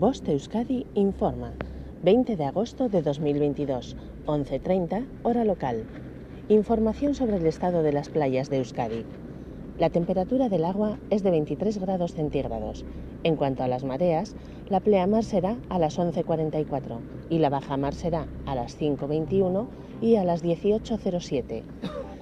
Boste Euskadi informa. 20 de agosto de 2022, 11.30, hora local. Información sobre el estado de las playas de Euskadi. La temperatura del agua es de 23 grados centígrados. En cuanto a las mareas, la pleamar será a las 11.44 y la bajamar será a las 5.21 y a las 18.07.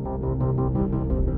Thank you.